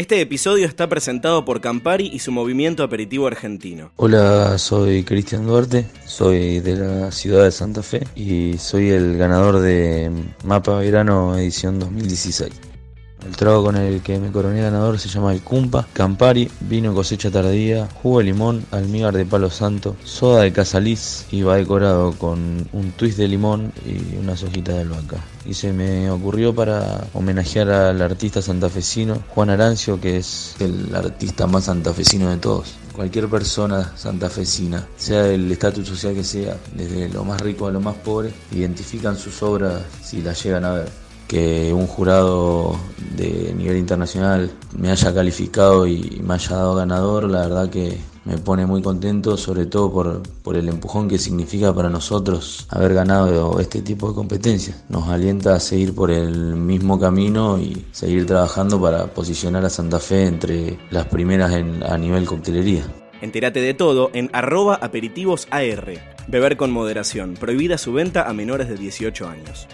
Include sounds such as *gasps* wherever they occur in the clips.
Este episodio está presentado por Campari y su movimiento aperitivo argentino. Hola, soy Cristian Duarte, soy de la ciudad de Santa Fe y soy el ganador de Mapa Verano edición 2016. El trago con el que me coroné ganador se llama el Cumpa, Campari, vino cosecha tardía, jugo de limón, almíbar de palo santo, soda de casaliz y va decorado con un twist de limón y unas hojitas de albahaca. Y se me ocurrió para homenajear al artista santafesino Juan Arancio, que es el artista más santafesino de todos. Cualquier persona santafesina, sea del estatus social que sea, desde lo más rico a lo más pobre, identifican sus obras si las llegan a ver que un jurado de nivel internacional me haya calificado y me haya dado ganador, la verdad que me pone muy contento, sobre todo por, por, el empujón que significa para nosotros haber ganado este tipo de competencias. Nos alienta a seguir por el mismo camino y seguir trabajando para posicionar a Santa Fe entre las primeras en, a nivel coctelería. Entérate de todo en arroba aperitivosAR. Beber con moderación. Prohibida su venta a menores de 18 años.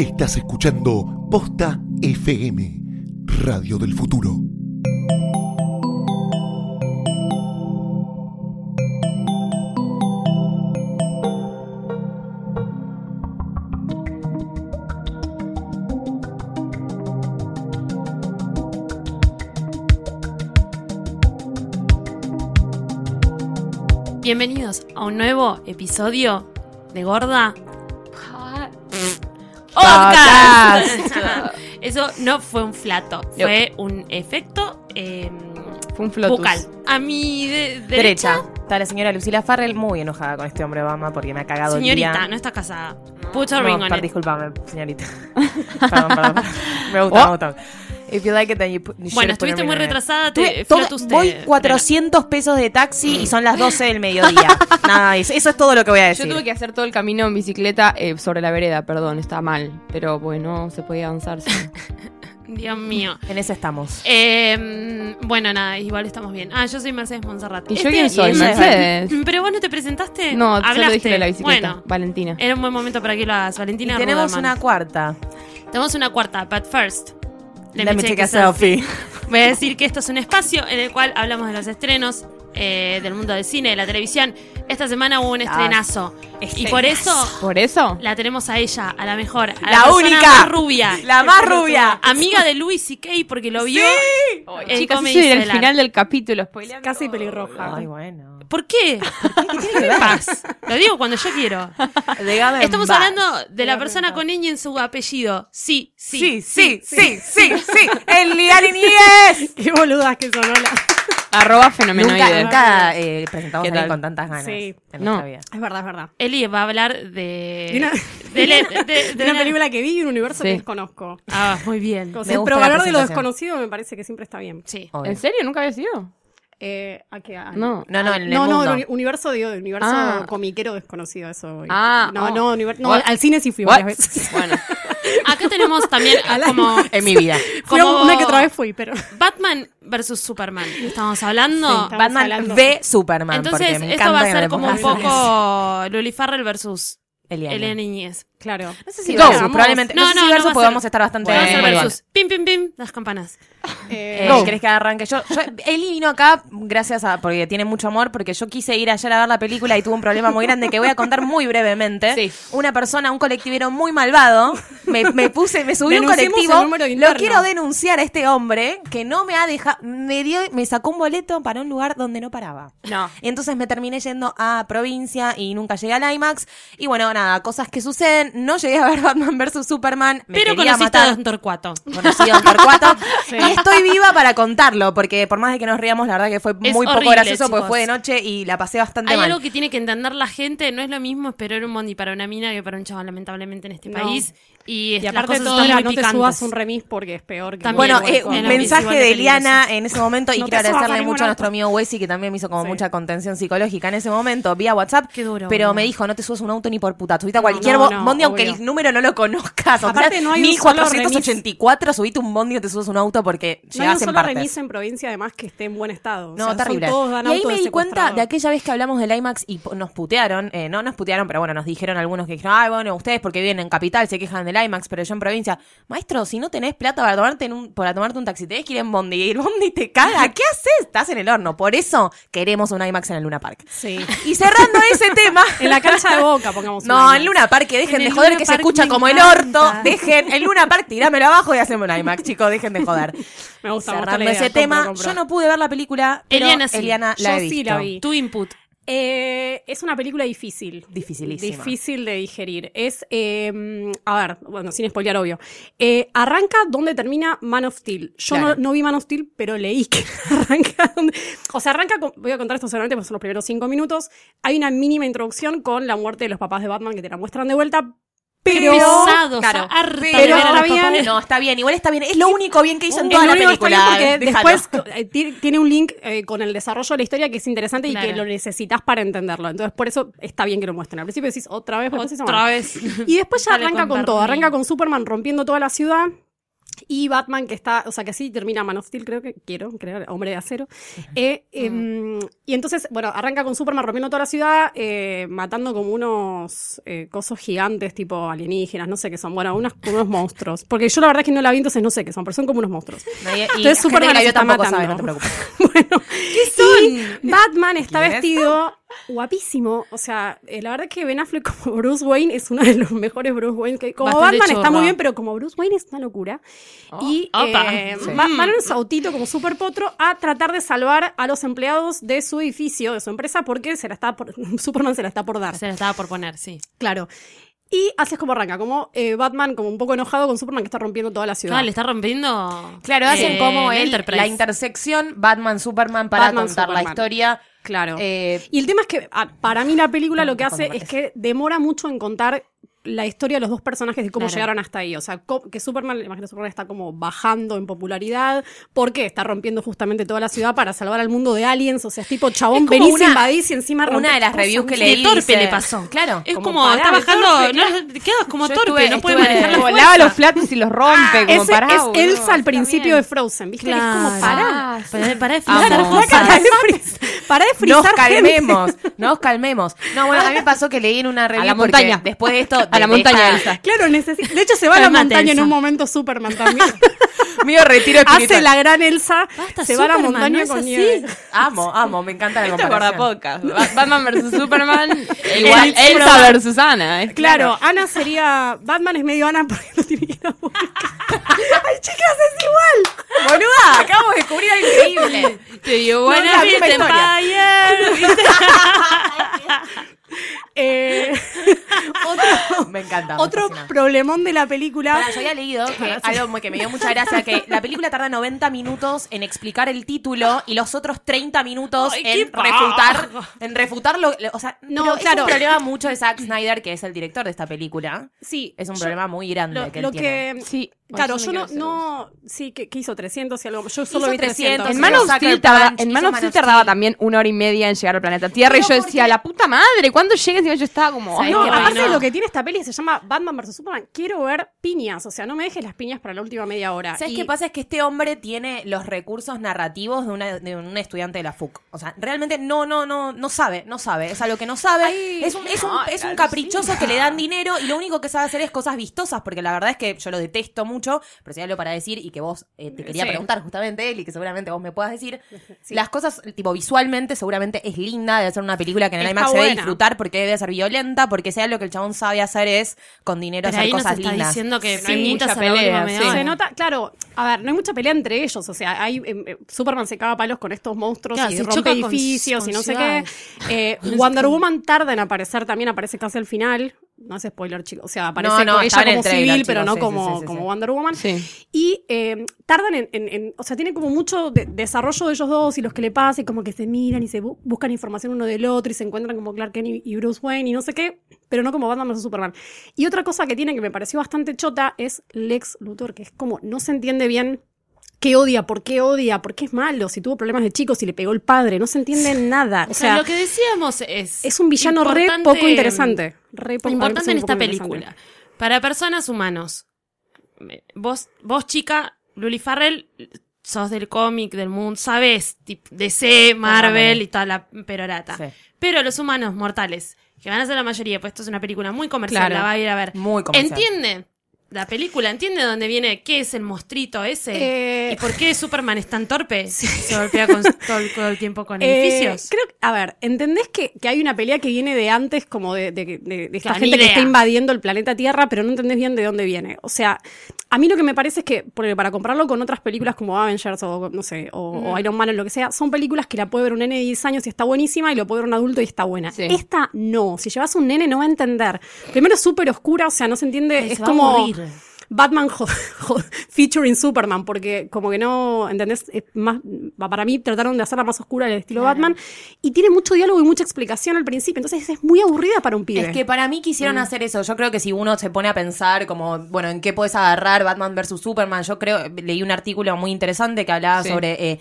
Estás escuchando Posta FM, Radio del Futuro. Bienvenidos a un nuevo episodio de Gorda Podcast. *laughs* Eso no fue un flato, fue un efecto eh, Fue un flotus. vocal. A mi de- derecha, Derecha. Está la señora Lucila Farrell muy enojada con este hombre Obama porque me ha cagado señorita, el día. no está casada. Put a No, ring on per- it. discúlpame, señorita. *laughs* perdón, perdón. *laughs* Me gusta, me gusta. If you like it, then you put- you. Bueno, estuviste a muy retrasada, te, voy frena. 400 pesos de taxi y son las 12 del mediodía. *laughs* Nada, eso, eso es todo lo que voy a decir. Yo tuve que hacer todo el camino en bicicleta eh, sobre la vereda, perdón, está mal. Pero bueno, se podía avanzar. sí. *laughs* Dios mío. En ese estamos. Eh, bueno, nada, igual estamos bien. Ah, yo soy Mercedes Monserrat. ¿Y yo Este- quién soy? y ella es- Mercedes. Pero vos no te presentaste. No, hablaste. solo dije de la bicicleta. Bueno, Valentina. era un buen momento para que lo hagas. Y Valentina tenemos Ruderman. una cuarta. Tenemos una cuarta, but first. Let me take a selfie. *laughs* Voy a decir que esto es un espacio en el cual hablamos de los estrenos eh, del mundo del cine, de la televisión. Esta semana hubo un estrenazo. Y por eso ¿Por eso? la tenemos a ella, a la mejor, a la, La única. más rubia. La más rubia. Amiga de Louis C.K. porque lo vio. en Chicas, Comedy eso es el final del capítulo. spoileando Casi pelirroja. Ay, bueno. ¿Por qué? ¿Qué me pasa? Lo digo cuando yo quiero. Déjame en Estamos paz. hablando de la persona con ñ en su apellido. Sí, sí, Sí, sí, sí, sí, sí. El Liani Níguez. *laughs* Qué boludas que son, hola. Arroba fenomenoide. Nunca, nunca eh, presentamos ¿Qué a con tantas ganas. Sí. en No. nuestra vida. Es verdad, es verdad. Eli va a hablar de. De una, de, le- de- de de una una- película que vi y un universo Sí. que desconozco. Ah, muy bien. O sea, pero la hablar de lo desconocido me parece que siempre está bien. Sí. Obvio. ¿En serio? ¿Nunca había sido? Eh, ¿a qué? A- No. No, no, en el no, no, mundo. universo, digo, el universo Ah. comiquero desconocido, eso. voy. Ah, no, oh. no, univer- no, al cine sí fui What? varias veces. *laughs* Bueno. *laughs* Acá tenemos también como *laughs* En mi vida. Como- una que otra vez fui, pero. Batman versus Superman. Estamos hablando. Sí, estamos Batman hablando- ve Superman. Entonces, porque me esto encanta va a ser como un poco Luli Farrell versus Eliana. Niñez. Claro. No sé si Go. versus, probablemente. No, No, sé no, si no versus ser- a estar bastante. Igual. Pim, pim, pim. Las campanas. *laughs* Eh, Eh. ¿Querés que arranque? Yo, yo, Eli vino acá gracias a. porque tiene mucho amor, porque yo quise ir ayer a ver la película y tuve un problema muy grande que voy a contar muy brevemente. Sí. Una persona, un colectivero muy malvado, me, me puse, me subí un colectivo. Lo quiero denunciar a este hombre que no me ha dejado. Me dio, me sacó un boleto para un lugar donde no paraba. No. Y entonces me terminé yendo a provincia y nunca llegué al IMAX. Y bueno, nada, cosas que suceden. No llegué a ver *laughs* Batman vs Superman. Me Pero conociste matar a Don Torcuato. conocido *laughs* en Torcuato. Y estoy viva para contarlo, porque por más de que nos riamos, la verdad que fue Es muy poco horrible, gracioso, porque fue de noche y la pasé bastante Hay mal. algo que tiene que entender la gente. No es lo mismo esperar un bondi para una mina que para un chaval, lamentablemente, en este No. país. Y, Y aparte cosas todo era, no te subas un remis porque es peor que También. Bueno, un eh, un mensaje de de Eliana peligroso. en ese momento y No quiero subas agradecerle mucho a nuestro amigo Wesley que también me hizo como Sí. mucha contención psicológica en ese momento vía WhatsApp. Qué duro, Pero me dijo, no te subas un auto ni por puta. Subiste a cualquier no, bo- no. bondi aunque obvio. el número no lo conozcas. O Aparte, sea, no hay un solo 1484, subite un bondi o te subes un auto porque No hay un llegás en solo partes. remis en provincia, además, que esté en buen estado. No, terrible. y ahí me de di cuenta de aquella vez que hablamos del IMAX y nos putearon, eh, no nos putearon, pero bueno, nos dijeron algunos que dijeron, ay, bueno, ustedes porque viven en capital se quejan del IMAX, pero yo en provincia. Maestro, si no tenés plata para tomarte, en un, para tomarte un taxi, tenés que ir en bondi y el bondi te caga. *laughs* ¿Qué haces? Estás en el horno. Por eso queremos un IMAX en el Luna Park. Sí. Y cerrando *laughs* ese tema. En la cancha de boca, pongamos No, en Luna Park, que dejen En de el joder, Luna que se escucha como el orto. Dejen, en Luna Park, tirámelo abajo y hacemos un IMAX, chicos, dejen de joder. *laughs* Me gusta, Cerrando idea, ese compro, tema, compro. yo no pude ver la película, pero Eliana sí. Eliana la Yo he sí la vi. Tu input. Eh, es una película difícil. Dificilísima. Difícil de digerir. Es, eh, a ver, bueno, sin spoilear, obvio. Eh, arranca donde termina Man of Steel. Yo Claro. no, no vi Man of Steel, pero leí que *laughs* arranca donde... O sea, arranca con... Voy a contar esto solamente porque son los primeros cinco minutos. Hay una mínima introducción con la muerte de los papás de Batman que te la muestran de vuelta. Pero... Pesados, claro, pero está bien. No, está bien, igual está bien. Es lo único bien que hizo en toda la película. porque después eh, ti- tiene un link eh, con el desarrollo de la historia que es interesante y que lo necesitas para entenderlo. Entonces, por eso está bien que lo muestren. Al principio decís otra vez, Otra vez. Y después ya Dale arranca con con, todo. Arranca con Superman rompiendo toda la ciudad. Y Batman, que está, o sea, que sí termina Man of Steel, creo que quiero creer, hombre de acero. Eh, em, y entonces, bueno, arranca con Superman rompiendo toda la ciudad, eh, matando como unos eh, cosos gigantes, tipo alienígenas, no sé qué son. Bueno, unos, unos monstruos. Porque yo la verdad es que no la vi, entonces no sé qué son, pero son como unos monstruos. Y Entonces gente Superman la está matando. sabe, no te preocupes. *laughs* bueno, ¿qué son? Batman está vestido guapísimo. O sea, la verdad es que Ben Affleck como Bruce Wayne es uno de los mejores Bruce Wayne. Que, como Bastante Batman está muy bien, pero como Bruce Wayne es una locura. Y Opa. eh, Sí. va- van en su autito como super potro a tratar de salvar a los empleados de su edificio, de su empresa, porque se la está por, *laughs* Superman se la está por dar. Se la estaba por poner, sí. Claro. Y así es como arranca, como eh, Batman como un poco enojado con Superman que está rompiendo toda la ciudad. Claro, le está rompiendo. Claro, hacen eh, como el el- Enterprise. la intersección Batman-Superman para Batman, contar la historia. Claro. Eh, Y el tema es que ah, para mí la película lo que hace es que demora mucho en contar la historia de los dos personajes y cómo Claro. llegaron hasta ahí. O sea, que Superman, la imagen de Superman está como bajando en popularidad porque está rompiendo justamente toda la ciudad para salvar al mundo de aliens. O sea, es tipo chabón, Es venís, una- invadís y encima una de las reviews que De leí torpe dice- le pasó. Claro. Es como como, pará, está de bajando. torpe, no, te quedas como Yo torpe, estuve- no puede manejar la lava los platos y los rompe, como Ese pará, es boludo. Elsa al principio bien. de Frozen, ¿viste? Es como Claro. pará. Para, para de frizar. Para de frizar- de Nos calmemos, nos calmemos. No, bueno, a mí me pasó que leí en una review la porque montaña. después de esto... A la montaña, Elsa. Claro, necesita. De hecho, se va a la montaña en un momento Superman también. *laughs* Mío retiro espiritual. Hace la gran Elsa. Basta, se va a la montaña no es con así. nieve. Amo, amo, me encanta la Esto comparación. podcast. Ba- Batman versus Superman. *laughs* Igual El Elsa Superman. versus Ana. es Claro, Ana sería. Batman es medio Ana porque lo tiene que ir a buscar. *laughs* ¡Ay, chicas, es igual! Boluda, acabamos de descubrir algo increíble. Te dio No, buena. Empire, ¿viste? Eh, otro *laughs* Me encanta. me otro fascina. problemón de la película. Pará, yo había leído *laughs* que algo muy- que me dio mucha gracia que la película tarda 90 minutos en explicar el título y los otros 30 minutos Ay, qué en refutar paja. en refutar lo, lo- o sea, No, no, es claro. un problema mucho de Zack Snyder que es el director de esta película. Sí. Es un yo- problema muy grande Lo, que él lo tiene. que. Sí. Claro, yo no. sí, que, que hizo 300 y algo. Yo solo Hizo vi 300. 300, En Man of Steel, el tarda- punch, en Man hizo of Man Steel of tardaba Steel. también una hora y media en llegar al planeta Tierra y yo decía, porque- la puta madre, ¿cuándo llega? Encima yo estaba como... ¿Sabes ay, No, qué? aparte no. de lo que tiene esta peli se llama Batman vs Superman. Quiero ver piñas. O sea, no me dejes las piñas para la última media hora. ¿Sabes Y- qué pasa? Es que este hombre tiene los recursos narrativos de, una, de un estudiante de la FUC. O sea, realmente no, no, no, no sabe, no sabe. Es algo que no sabe. es un, es un, es un caprichoso que le dan dinero y lo único que sabe hacer es cosas vistosas, porque la verdad es que yo lo detesto mucho, pero si hay algo para decir y que vos eh, te quería Sí. preguntar justamente, él, y que seguramente vos me puedas decir, *laughs* las cosas, tipo, visualmente seguramente es linda, debe ser una película que en el Está IMAX se debe disfrutar porque debe ser violenta, porque sea lo que el chabón sabe hacer es con dinero Pero hacer ahí nos cosas está lindas. diciendo que Sí, no hay mucha pelea, sí. Se nota, claro, a ver, no hay mucha pelea entre ellos, o sea, hay em, eh, Superman se caga palos con estos monstruos Claro, y se rompe choca con- edificios y no sé qué. Eh, *laughs* Wonder Woman tarda en aparecer, también aparece casi al final. No es spoiler, chicos. O sea, aparece No, no, ella el como trailer, civil, pero no sí, como, sí, sí, sí, como. Wonder Woman. Sí. Y eh, tardan en, en- en- O sea, tiene como mucho de- desarrollo de ellos dos y los que le pasa y como que se miran y se bu- buscan información uno del otro y se encuentran como Clark Kent y, y Bruce Wayne y no sé qué, pero no como Batman vs Superman. Y otra cosa que tiene que me pareció bastante chota es Lex Luthor, que es como no se entiende bien. ¿Qué odia? ¿Por qué odia? ¿Por qué es malo? Si tuvo problemas de chico, si le pegó el padre, no se entiende nada. O O sea, sea, lo que decíamos es. es un villano re poco interesante. Re poco- importante en esta película. Para personas humanos. Vos, vos chica, Luli Farrell, sos del cómic, del mundo, sabes, DC, Marvel y toda la perorata. Sí. Pero los humanos mortales, que van a ser la mayoría, pues esto es una película muy comercial, Claro. la va a ir a ver. Muy comercial. ¿Entiende? La película, ¿entiende dónde viene? ¿Qué es el mostrito ese? Eh, ¿Y por qué Superman es tan torpe? *laughs* Se golpea con- todo, el, todo el tiempo con *laughs* Eh, edificios. creo a ver, ¿entendés que, que hay una pelea que viene de antes, como de, de- de- de esta Claro, gente que está invadiendo el planeta Tierra, pero no entendés bien de dónde viene? O sea, a mí lo que me parece es que, porque para compararlo con otras películas como Avengers o, no sé, o, o Iron Man o lo que sea, son películas que la puede ver un nene de 10 años y está buenísima y lo puede ver un adulto y está buena. Sí. Esta no. Si llevas un nene no va a entender. Primero es súper oscura, o sea, no se entiende. Ay, es se va a como. Batman jo- *laughs* jo- featuring Superman, porque como que no, ¿entendés? Es más, para mí trataron de hacerla más oscura del estilo Batman, y tiene mucho diálogo y mucha explicación al principio, entonces es muy aburrida para un pibe. Es que para mí quisieron hacer eso. Yo creo que si uno se pone a pensar como, bueno, ¿en qué puedes agarrar Batman versus Superman? Yo creo, leí un artículo muy interesante que hablaba Sí. sobre eh,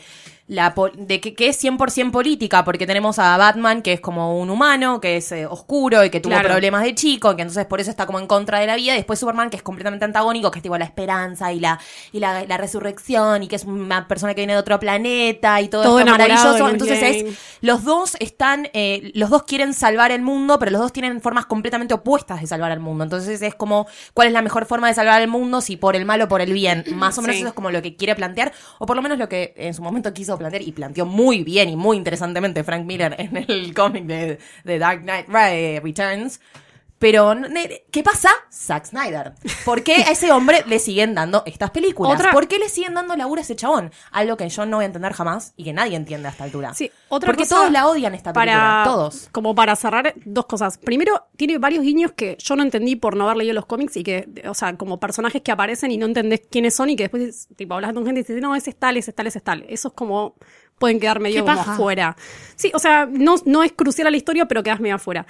la de que, que es 100% política, porque tenemos a Batman, que es como un humano, que es eh, oscuro y que tuvo Claro. problemas de chico, que entonces por eso está como en contra de la vida, y después Superman, que es completamente antagónico, que es tipo la esperanza y la, y la, la resurrección, y que es una persona que viene de otro planeta y todo, Todo esto maravilloso. Entonces es los dos están, eh, los dos quieren salvar el mundo, pero los dos tienen formas completamente opuestas de salvar al mundo. Entonces es como, ¿cuál es la mejor forma de salvar al mundo? Si por el mal o por el bien. Más o menos Sí. eso es como lo que quiere plantear, o por lo menos lo que en su momento quiso y planteó muy bien y muy interesantemente Frank Miller en el *laughs* cómic de, de Dark Knight Returns. Pero, ¿qué pasa? Zack Snyder. ¿Por qué a ese hombre le siguen dando estas películas? Otra- ¿Por qué le siguen dando laburo a ese chabón? Algo que yo no voy a entender jamás y que nadie entiende a esta altura. Sí, otra Porque cosa todos la odian esta película, para, todos. Como para cerrar, dos cosas. Primero, tiene varios guiños que yo no entendí por no haber leído los cómics y que, o sea, como personajes que aparecen y no entendés quiénes son y que después, tipo, hablas con gente y dices, no, ese es tal, ese es tal, ese es tal. Eso es como, pueden quedar medio como afuera. Sí, o sea, no, no es crucial a la historia, pero quedas medio afuera.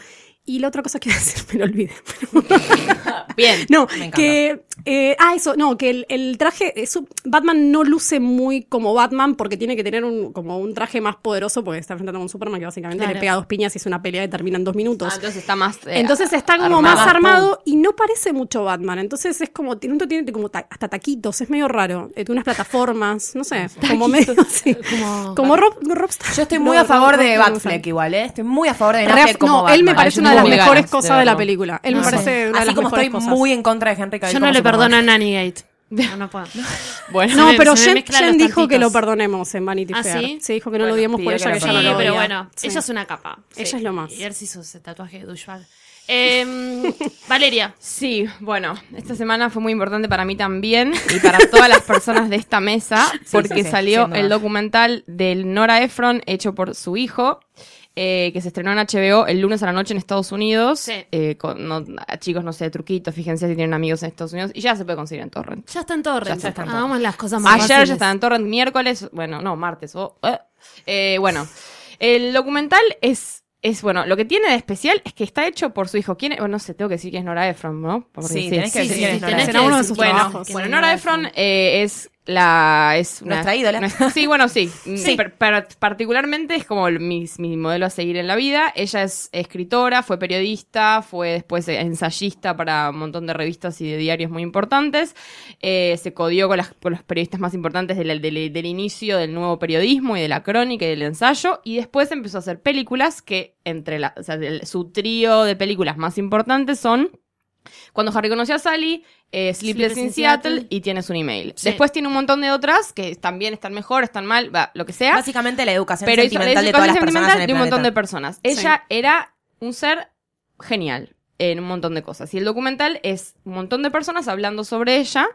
Y la otra cosa que iba a decir, *laughs* me lo olvidé. *laughs* Bien. No, Me que. Eh, ah, eso, no, que el, el traje. eso, Batman no luce muy como Batman porque tiene que tener un, como un traje más poderoso porque está enfrentando a un Superman que básicamente Claro. le pega dos piñas y es una pelea que termina en dos minutos. Ah, entonces está más. eh, Entonces está como armado. más armado y no parece mucho Batman. Entonces es como, tiene, tiene como ta- hasta taquitos, es medio raro. Eh, Tiene unas plataformas, no sé, como medio así. *laughs* Como- Como Rob. Yo estoy muy No, a favor Rob- de Rob- Batfleck igual, ¿eh? Estoy muy a favor de como no, él me Batman. parece una de las mejores ganas cosas de la película. Él me parece una de Así las como mejores estoy cosas. muy en contra de Henry Cavill Yo no como le Superman. Nanny Gate. No, no puedo. *laughs* Bueno, No, Se pero se me Jen, dijo que lo perdonemos en Vanity ¿Ah, Fair. sí? Sí, dijo que no Bueno, lo odiemos por ella, que que ella no Sí, lo pero bueno, Sí. ella es una capa. Ella es lo más. Y él se hizo ese tatuaje de douchebag. *laughs* Eh, Valeria. Sí, bueno, esta semana fue muy importante para mí también y para todas las personas de esta mesa, porque sí, sí, salió el documental del Nora Ephron hecho por su hijo, eh, que se estrenó en HBO el lunes a la noche en Estados Unidos. Sí. Eh, con, no- a chicos, no sé, truquitos, fíjense si tienen amigos en Estados Unidos, y ya se puede conseguir en Torrent. Ya está en Torrent. Ya está en Hagamos las cosas más Ayer fáciles. ya estaba en Torrent, miércoles, bueno, no, martes. o eh. Bueno, el documental es, es, bueno, lo que tiene de especial es que está hecho por su hijo. ¿Quién es? Bueno, no sé, tengo que decir que es Nora Ephron, ¿no? Porque Sí, tenés que Sí, decir sí, quién sí, es Nora tenés que decir, bueno, trabajos. que Bueno, Nora Nora Ephron eh, es la es una- Nuestra ídola. *laughs* nuestra- sí, bueno, *laughs* sí. Sí. Per- per- particularmente es como mi, mi modelo a seguir en la vida. Ella es escritora, fue periodista, fue después ensayista para un montón de revistas y de diarios muy importantes. Eh, se codió con, las- con los periodistas más importantes del, del- del inicio del nuevo periodismo y de la crónica y del ensayo. Y después empezó a hacer películas que entre la, o sea, el- su trío de películas más importantes son cuando Harry conoció a Sally, eh, Sleepless, Sleepless in Seattle, Seattle. y tienes un email. Sí. Después tiene un montón de otras que también están mejor, están mal, va, lo que sea. Básicamente la educación pero sentimental de todas las personas en el de un montón de personas. Ella era un ser genial en un montón de cosas. Y el documental es un montón de personas hablando sobre ella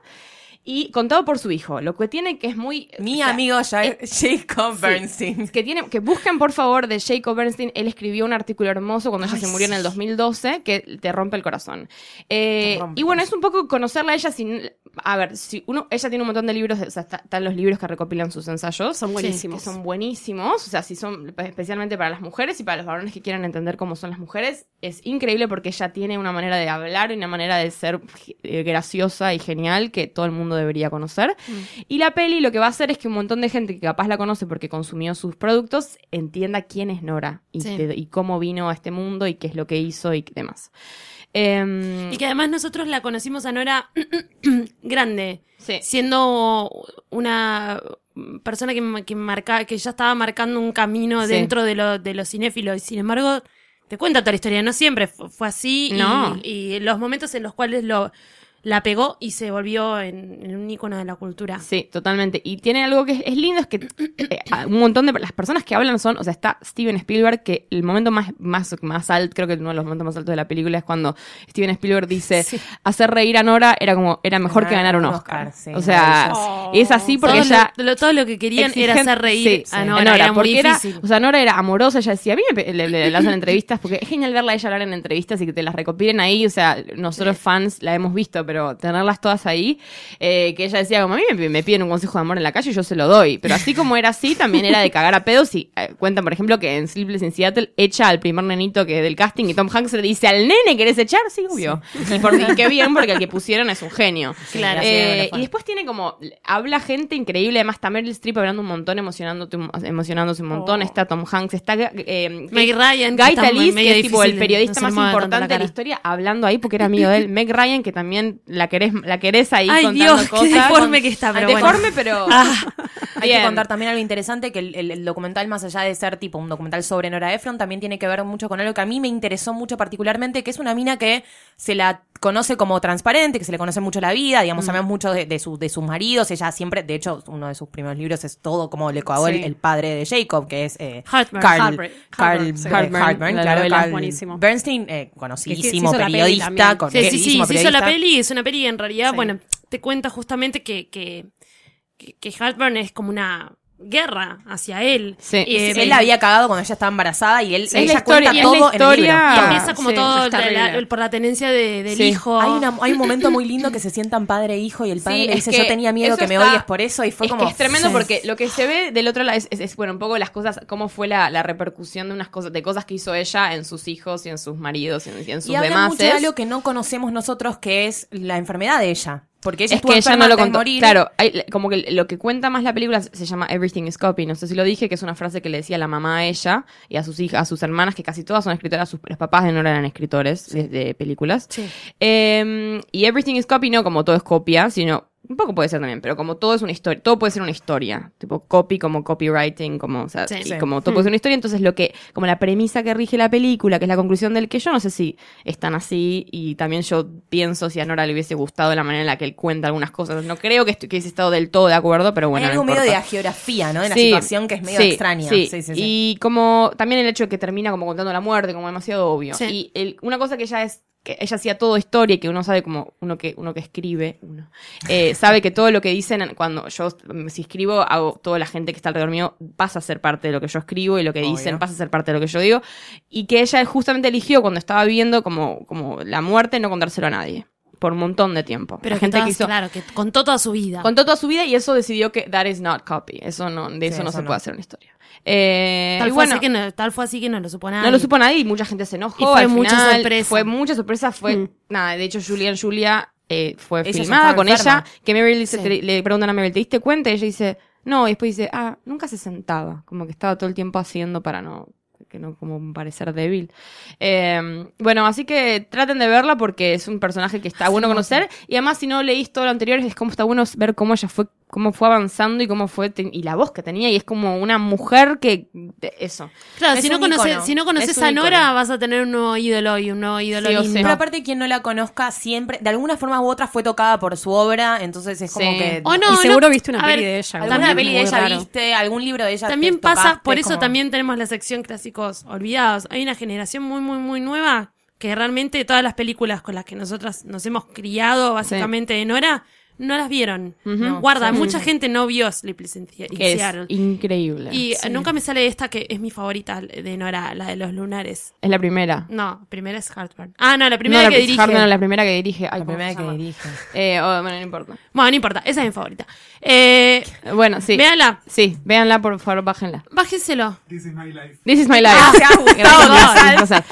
y contado por su hijo. Lo que tiene que es muy... Mi o sea, amigo Ja- Jacob Sí, Bernstein. que, tiene, que busquen por favor de Jacob Bernstein. Él escribió un artículo hermoso cuando ella Ay, se murió en el sí. 2012 que te rompe el corazón. Eh, y bueno, es un poco conocerla a ella sin... A ver, si uno, ella tiene un montón de libros, o sea, está- están los libros que recopilan sus ensayos. Son Que buenísimos. son buenísimos, o sea, si son especialmente para las mujeres y para los varones que quieran entender cómo son las mujeres, es increíble porque ella tiene una manera de hablar y una manera de ser eh, graciosa y genial que todo el mundo mundo debería conocer. Y la peli lo que va a hacer es que un montón de gente que capaz la conoce porque consumió sus productos entienda quién es Nora y, Sí. y cómo vino a este mundo y qué es lo que hizo y demás. Em, Y que además nosotros la conocimos a Nora *clears throat* grande, sí. siendo una persona que, que marca, que ya estaba marcando un camino Sí. dentro de lo, de los cinéfilos. Y sin embargo, te cuenta toda la historia. No siempre fu- fue así. y- No. Y, los momentos en los cuales lo la pegó y se volvió en, en un ícono de la cultura. Sí, totalmente. Y tiene algo que es, es lindo, es que eh, a- un montón de las personas que hablan son, o sea, está Steven Spielberg, que el momento más, más, más alto, creo que uno de los momentos más altos de la película es cuando Steven Spielberg dice, hacer reír a Nora era como, era mejor que ganar un Oscar. sí, o sea, es así porque todo, ella... lo, lo- todo lo que querían era hacer reír sí, a Nora, era muy porque era, difícil. o sea, Nora era amorosa, ella decía, a mí me, le, le- le hacen entrevistas, porque es genial verla a ella hablar en entrevistas y que te las recopilen ahí, o sea, nosotros fans la hemos visto, pero tenerlas todas ahí, eh, que ella decía, como a mí me, me piden un consejo de amor en la calle y yo se lo doy, pero así como era así, también era de cagar a pedos y eh, cuentan, por ejemplo, que en Sleepless in Seattle echa al primer nenito que del casting y Tom Hanks le dice, al nene, ¿querés echar? Sí, obvio. Y, por, y qué bien, porque el que pusieron es un genio. Claro. Eh, y después tiene como, habla gente increíble, además está Meryl Streep hablando un montón, emocionándote emocionándose un montón, está Tom Hanks, está eh, Meg Ryan, que Guy que es tipo el periodista no más importante de la historia, hablando ahí porque era amigo de él. *laughs* Meg Ryan, que también la querés, la querés ahí Ay, contando Dios, qué cosas. deforme que está, pero bueno. deforme, pero... Hay que contar también algo interesante, que el, el- el documental, más allá de ser tipo un documental sobre Nora Ephron, también tiene que ver mucho con algo que a mí me interesó mucho particularmente, que es una mina que se la conoce como transparente, que se le conoce mucho la vida, digamos, sabemos mucho de, de, su- de sus maridos, ella siempre, de hecho, uno de sus primeros libros es todo como le coagó el, Sí. el padre de Jacob, que es eh, Hartman. Carl, Hartman. Carl, Hartman, sí. claro, novela. Carl Buenísimo. Bernstein, eh, Que conocidísimo peli periodista, también. Sí, sí, sí, se hizo la peli, es una peli que en realidad, bueno, te cuenta justamente que, que, que, que Hartburn es como una guerra hacia él. Sí. Y, eh, él la había cagado cuando ella estaba embarazada y él Sí, ella la historia- cuenta todo en el libro. historia- y empieza como sí, todo es la- la- terrible. el- por la tenencia de- del Sí. hijo. Hay, una- hay un momento muy lindo que se *clears throat* sientan padre e hijo y el padre Sí, le dice que yo tenía miedo que me está- odies por eso y fue es como que es tremendo sí. porque lo que se ve del otro lado es, es- es, bueno un poco las cosas cómo fue la, la repercusión de unas cosas de cosas que hizo ella en sus hijos y en sus maridos y en, y en sus y habla demás mucho de algo que no conocemos nosotros que es la enfermedad de ella porque ella es que ella no lo contó. morir. Claro, hay- como que lo que cuenta más la película se llama Everything is Copy. No sé si lo dije, que es una frase que le decía la mamá a ella y a sus hijas, a sus hermanas, que casi todas son escritoras. Sus, los papás de Nora eran escritores de, de películas. Sí. Eh, y Everything is Copy, no como todo es copia, sino. Un poco puede ser también, pero como todo es una historia, todo puede ser una historia. Tipo copy como copywriting, como, o sea, Sí. y Sí. como todo puede ser una historia. Entonces lo que, como la premisa que rige la película, que es la conclusión del que yo no sé si están así, y también yo pienso si a Nora le hubiese gustado la manera en la que él cuenta algunas cosas. No creo que, que hubiese estado del todo de acuerdo, pero bueno. hay algo no medio de geografía no de la Sí, situación que es medio extraña sí. Sí. Y como también el hecho de que termina como contando la muerte, como demasiado obvio. Sí. Y el- una cosa que ella es que ella hacía todo historia y que uno sabe como uno que uno que escribe uno eh, sabe que todo lo que dicen cuando yo mm, si escribo hago toda la gente que está alrededor mío pasa a ser parte de lo que yo escribo y lo que Obvio. dicen pasa a ser parte de lo que yo digo y que ella justamente eligió cuando estaba viendo como como la muerte no contárselo a nadie por un montón de tiempo Pero la gente todas- que hizo claro, que contó toda su vida. contó toda su vida y eso decidió que that is not copy eso no de eso no eso se no. puede hacer una historia eh, tal, fue bueno así que no, tal fue así que no lo supo nadie. no lo supo nadie y mucha gente se enojó. Y fue al mucha final. sorpresa. Fue mucha sorpresa. Fue, Mm. nada, de hecho, Julian Julia eh, fue Ella filmada con enferma. ella. Que Meryl Sí. le preguntan a Meryl, ¿te diste cuenta? Y ella dice, no. Y después dice, ah, nunca se sentaba. Como que estaba todo el tiempo haciendo para no que no como parecer débil. Eh, bueno, así que traten de verla porque es un personaje que está bueno conocer y además si no leís todo lo anterior es como está bueno ver cómo ella fue cómo fue avanzando y cómo fue te- y la voz que tenía y es como una mujer que eso. Claro, Es si no, conoces, si no conoces a Nora, vas a tener un nuevo ídolo y un nuevo ídolo Sí sí. lindo. pero aparte quien no la conozca siempre de alguna forma u otra fue tocada por su obra entonces es como Sí. que O no, y seguro no. viste una A peli ver, de ella. alguna También peli de ella raro. viste algún libro de ella También pasa, tocaste, por es eso como- también tenemos la sección clásicos olvidados. Hay una generación muy, muy, muy nueva que realmente todas las películas con las que nosotras nos hemos criado, básicamente de Nora, no las vieron. Guarda, Sí. mucha gente no vio Sleepless Que es increíble. Y nunca me sale esta que es mi favorita de Nora, la de los lunares. es la primera. No, primera es Heartburn. Ah, no, la primera no, la, que dirige. Hartman no, la primera que dirige. Ay, la ¿cómo primera que dirige Eh, oh, bueno, no importa. Bueno, no importa, esa es mi favorita. Eh, Bueno, sí. Véanla, Sí, véanla, por favor, bájenla. bájenselo. This is my life. This is my life. *laughs* Gracias,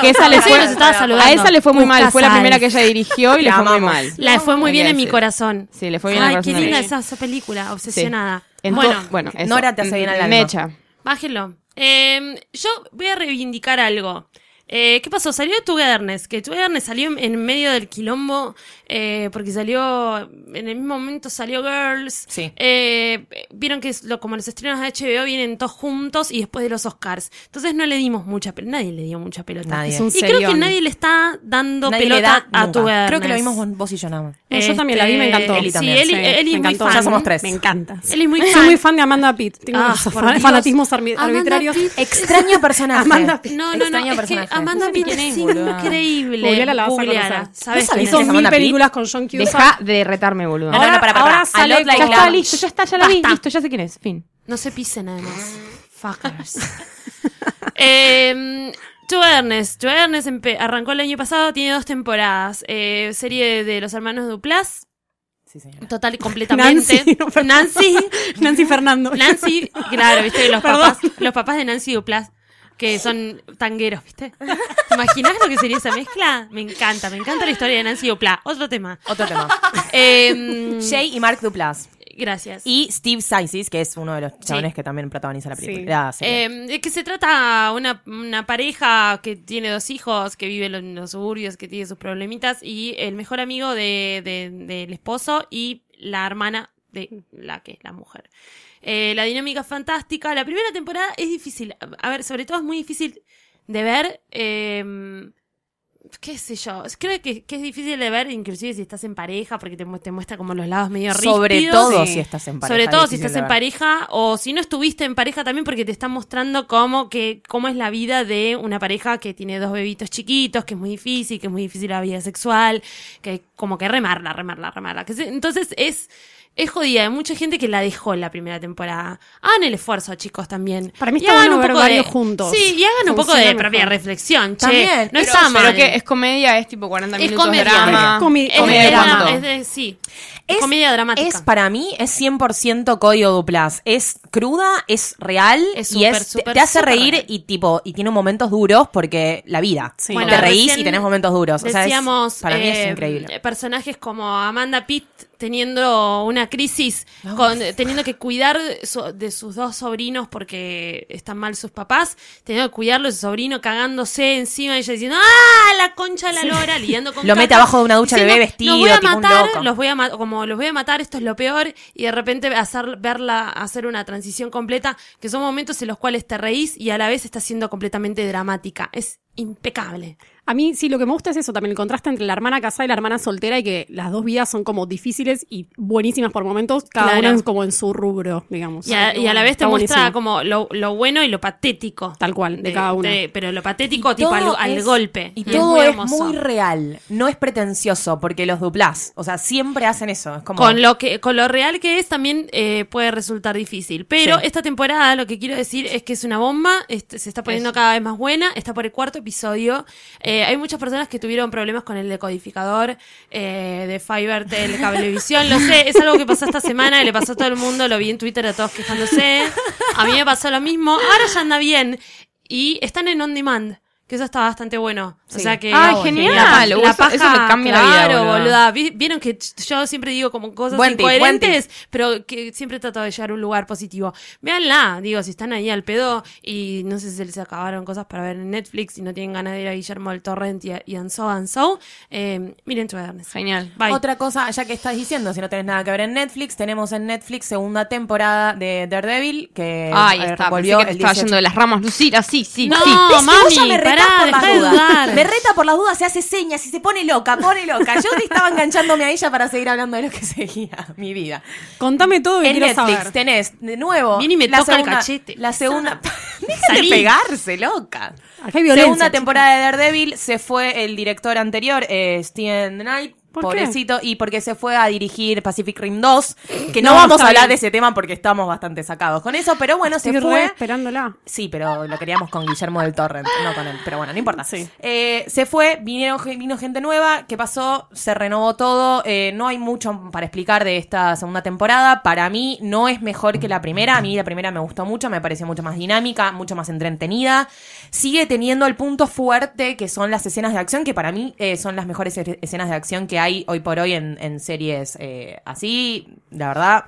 Que esa le fue, Casal. Nos estaba saludando. a esa le fue muy mal. Fue la primera que ella dirigió y le fue muy mal. La fue muy bien que en mi decir. Corazón. Sí, le fue bien al Ay, corazón qué linda esa, esa película, obsesionada. En bueno, bueno, eso. Nora te hace bien al alma. Mecha. bájenlo. Eh, yo voy a reivindicar algo. Eh, ¿Qué pasó? Salió Togetherness, que Togetherness salió en, medio del quilombo, eh, porque salió, en el mismo momento salió Girls. Sí. Eh, Vieron que es lo, como los estrenos de HBO vienen todos juntos y después de los Oscars. Entonces no le dimos mucha pelota, nadie le dio mucha pelota. Nadie. Es un Y creo que nadie le está dando Nadie pelota da a. Togetherness. Creo que lo vimos vos- y yo nada más. No, yo también la vi, me encantó. Eli Sí, también, Eli, sí. Eli me es muy encantó. fan. Ya somos tres. Me encanta. Eli es muy Soy fan. muy fan de Amanda Pitt. Tengo Ah, esos por fan- fanatismos arbi- Amanda arbitrarios. Pitt. Extraño *laughs* personaje. Amanda Pitt. No, no, no, Extraño personaje. Amanda No sé es increíble. Googleala, la vas a conocer. ¿Sabes ¿Vos quién sabés es? Hizo es mil películas con John Cusack. Deja de retarme, boludo. No, no, no, para, para, Ahora para. sale Like ya está, listo, ya está, ya la vi, listo, ya sé quién es, fin. No se pisen además. Fuckers. *laughs* eh, Joe Ernest. Joe Ernest arrancó el año pasado, tiene dos temporadas. Eh, serie de los hermanos Duplas. Sí, señora. Total y *laughs* completamente. Nancy, no. Nancy. *laughs* Nancy Fernando. Nancy, claro, viste, los Perdón. papás, los papás de Nancy Duplas, que son tangueros, ¿viste? ¿Te imaginas lo que sería esa mezcla? Me encanta, me encanta la historia de Nancy Duplas. Otro tema. Otro tema. *laughs* Eh, Jay y Mark Duplass. gracias. Y Steve Saisis, que es uno de los chabones que también protagoniza la película. Sí. La serie. Eh, de que se trata una, una pareja que tiene dos hijos, que vive en los suburbios, que tiene sus problemitas, y el mejor amigo de, de- del esposo y la hermana de la que es la mujer. Eh, la dinámica fantástica. La primera temporada es difícil. A ver, sobre todo es muy difícil de ver. eh, qué sé yo. Creo que, que es difícil de ver, inclusive si estás en pareja, porque te, te muestra como los lados medio Sobre ríspidos. todo Sí. si estás en pareja. Sobre todo si estás en pareja o si no estuviste en pareja también porque te están mostrando cómo, que, cómo es la vida de una pareja que tiene dos bebitos chiquitos, que es muy difícil, que es muy difícil la vida sexual, que como que remarla, remarla, remarla. Que se- entonces es, es jodida. Hay mucha gente que la dejó en la primera temporada. Hagan el esfuerzo, chicos, también. Para mí está bueno un ver poco de- varios juntos. Sí, y hagan un poco de mejor. propia reflexión. Che, También, no pero- está mal. Pero que es comedia, es tipo 40 Es minutos comedia. drama. Es ¿Comedia de drama, es de- sí. Es- comedia dramática. Es para mí, es 100% código duplas. Es cruda, es real Es y súper, es, te- súper, te hace reír real. y tipo, y tiene momentos duros porque la vida. Sí. Bueno, te reís y tenés momentos duros. O sea, es- Decíamos, para mí es eh, increíble. personajes como Amanda Pitt teniendo una crisis, con, teniendo que cuidar de, su- de sus dos sobrinos porque están mal sus papás, teniendo que cuidarlo de su sobrino cagándose encima y ella diciendo ¡Ah! La concha de la lora, lidiando con *laughs* Lo mete abajo de una ducha, le diciendo, ve vestido, Los voy a tipo un matar, loco". los voy a como los voy a matar, esto es lo peor, y de repente hacer, verla hacer una transición completa, que son momentos en los cuales te reís y a la vez está siendo completamente dramática. Es impecable. A mí sí, lo que me gusta es eso, también el contraste entre la hermana casada y la hermana soltera y que las dos vidas son como difíciles y buenísimas por momentos, cada Claro. una es como en su rubro, digamos. Y a, y a la vez te Está muestra buenísimo. como lo, lo bueno y lo patético. Tal cual, de, cada una. pero lo patético Y tipo al, golpe. Y es todo muy es muy real. No es pretencioso porque los duplás. O sea, siempre hacen eso. Es como. Con lo que con lo real que es también eh, puede resultar difícil. Pero Sí. esta temporada lo que quiero decir es que es una bomba, este, se está poniendo cada vez más buena, está por el cuarto episodio. Eh, hay muchas personas que tuvieron problemas con el decodificador eh, de Fivertel, Cablevisión, lo sé, es algo que pasó esta semana y le pasó a todo el mundo, lo vi en Twitter a todos quejándose. A mí me pasó lo mismo, ahora ya anda bien y están en on demand. Que eso está bastante bueno. O sea que. Ay, la- genial. La, Eso- la eso paja, me cambia la vida, claro, boluda. boluda. Vi- Vieron que yo siempre digo como cosas Buen tip, buen incoherentes, pero que siempre trato de llegar a un lugar positivo. Véanla, digo, si están ahí al pedo y no sé si se les acabaron cosas para ver en Netflix y no tienen ganas de ir a Guillermo del Torrent y, y and so and so, eh, miren Togetherness. Genial. Bye. Otra cosa, ya que estás diciendo, si no tenés nada que ver en Netflix, tenemos en Netflix segunda temporada de Daredevil, que Ay, eh, está. volvió Pensé que te estaba 18. yendo de las ramas. Lucira, sí, sí, No, sí. ¿Ves que mami, vos ya me pará, por las dejá *laughs* de dudas? dudar. Me reta por las dudas, se hace señas y se pone loca, pone loca. Yo estaba enganchándome a ella para seguir hablando de lo que *laughs* seguía mi vida. Contame todo que En quiero Netflix saber. tenés de nuevo. Viene y me la toca el segunda- cachete. La segunda. *laughs* Deja de Salí. pegarse, loca. Acá hay violencia. Segunda temporada de Daredevil se fue el director anterior, eh, Steven Knight. ¿Por pobrecito, y porque se fue a dirigir Pacific Rim 2, que no, No, vamos a hablar bien. de ese tema porque estamos bastante sacados con eso, pero bueno, Estoy se fue. esperándola. Sí, pero lo queríamos con Guillermo del Torrent, no con él. Pero bueno, no importa. Sí. Eh, se fue, vinieron, vino gente nueva. ¿Qué pasó? Se renovó todo. eh, no hay mucho para explicar de esta segunda temporada. Para mí no es mejor que la primera. A mí la primera me gustó mucho, me pareció mucho más dinámica, mucho más entretenida. Sigue teniendo el punto fuerte que son las escenas de acción, que para mí eh, son las mejores escenas de acción que hay hoy por hoy en, en series eh, así, la verdad,